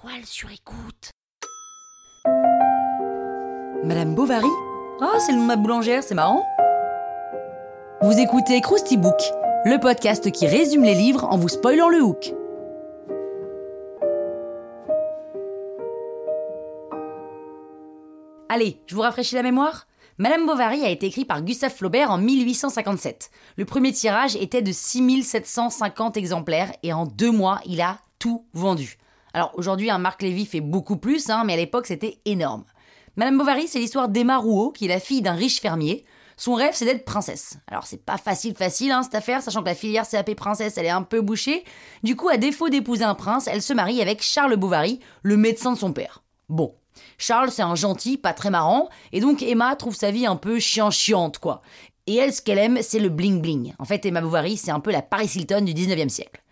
toile sur écoute. Madame Bovary Oh, c'est le nom de ma boulangère, c'est marrant. Vous écoutez Krusty Book, le podcast qui résume les livres en vous spoilant le hook. Allez, je vous rafraîchis la mémoire Madame Bovary a été écrit par Gustave Flaubert en 1857. Le premier tirage était de 6750 exemplaires et en deux mois, il a tout vendu. Alors aujourd'hui, un Marc Lévy fait beaucoup plus, hein, mais à l'époque, c'était énorme. Madame Bovary, c'est l'histoire d'Emma Rouault, qui est la fille d'un riche fermier. Son rêve, c'est d'être princesse. Alors, c'est pas facile, facile, hein, cette affaire, sachant que la filière CAP princesse, elle est un peu bouchée. Du coup, à défaut d'épouser un prince, elle se marie avec Charles Bovary, le médecin de son père. Bon. Charles, c'est un gentil, pas très marrant, et donc Emma trouve sa vie un peu chiant-chiante, quoi. Et elle, ce qu'elle aime, c'est le bling-bling. En fait, Emma Bovary, c'est un peu la Paris Hilton du 19e siècle.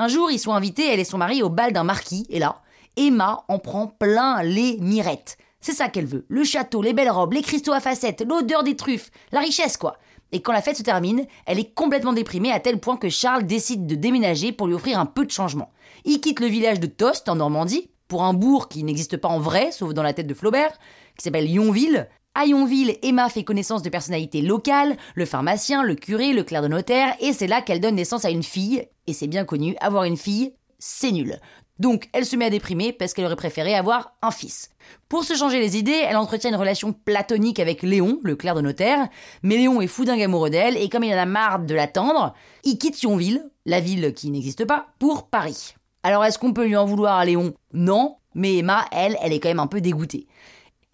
Un jour, ils sont invités, elle et son mari, au bal d'un marquis, et là, Emma en prend plein les mirettes. C'est ça qu'elle veut. Le château, les belles robes, les cristaux à facettes, l'odeur des truffes, la richesse, quoi. Et quand la fête se termine, elle est complètement déprimée à tel point que Charles décide de déménager pour lui offrir un peu de changement. Il quitte le village de Tost, en Normandie, pour un bourg qui n'existe pas en vrai, sauf dans la tête de Flaubert, qui s'appelle Yonville, à Yonville, Emma fait connaissance de personnalités locales, le pharmacien, le curé, le clerc de notaire, et c'est là qu'elle donne naissance à une fille. Et c'est bien connu, avoir une fille, c'est nul. Donc elle se met à déprimer parce qu'elle aurait préféré avoir un fils. Pour se changer les idées, elle entretient une relation platonique avec Léon, le clerc de notaire, mais Léon est fou d'un amoureux d'elle, et comme il en a marre de l'attendre, il quitte Yonville, la ville qui n'existe pas, pour Paris. Alors est-ce qu'on peut lui en vouloir à Léon? Non, mais Emma, elle, elle est quand même un peu dégoûtée.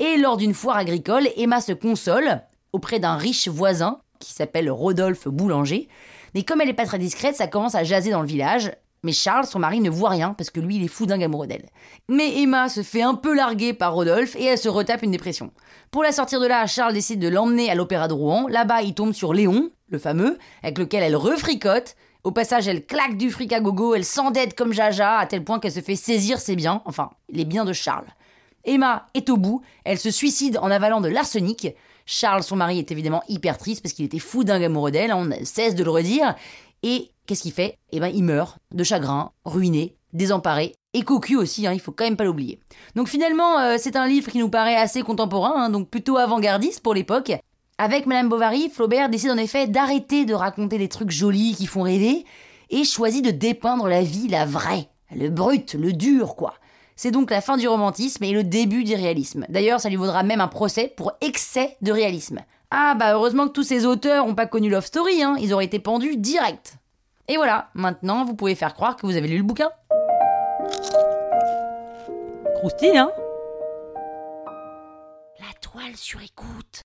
Et lors d'une foire agricole, Emma se console auprès d'un riche voisin qui s'appelle Rodolphe Boulanger. Mais comme elle n'est pas très discrète, ça commence à jaser dans le village. Mais Charles, son mari, ne voit rien parce que lui, il est fou d'un amoureux d'elle. Mais Emma se fait un peu larguer par Rodolphe et elle se retape une dépression. Pour la sortir de là, Charles décide de l'emmener à l'Opéra de Rouen. Là-bas, il tombe sur Léon, le fameux, avec lequel elle refricote. Au passage, elle claque du fric à gogo, elle s'endette comme Jaja, à tel point qu'elle se fait saisir ses biens, enfin, les biens de Charles. Emma est au bout, elle se suicide en avalant de l'arsenic. Charles, son mari, est évidemment hyper triste parce qu'il était fou d'un amoureux d'elle, on ne cesse de le redire. Et qu'est-ce qu'il fait? Eh ben, il meurt de chagrin, ruiné, désemparé et cocu aussi, hein, il faut quand même pas l'oublier. Donc finalement, euh, c'est un livre qui nous paraît assez contemporain, hein, donc plutôt avant-gardiste pour l'époque. Avec Madame Bovary, Flaubert décide en effet d'arrêter de raconter des trucs jolis qui font rêver et choisit de dépeindre la vie, la vraie, le brut, le dur, quoi. C'est donc la fin du romantisme et le début du réalisme. D'ailleurs, ça lui vaudra même un procès pour excès de réalisme. Ah bah heureusement que tous ces auteurs n'ont pas connu Love Story, hein. ils auraient été pendus direct. Et voilà, maintenant vous pouvez faire croire que vous avez lu le bouquin. Croustille, hein La toile sur écoute.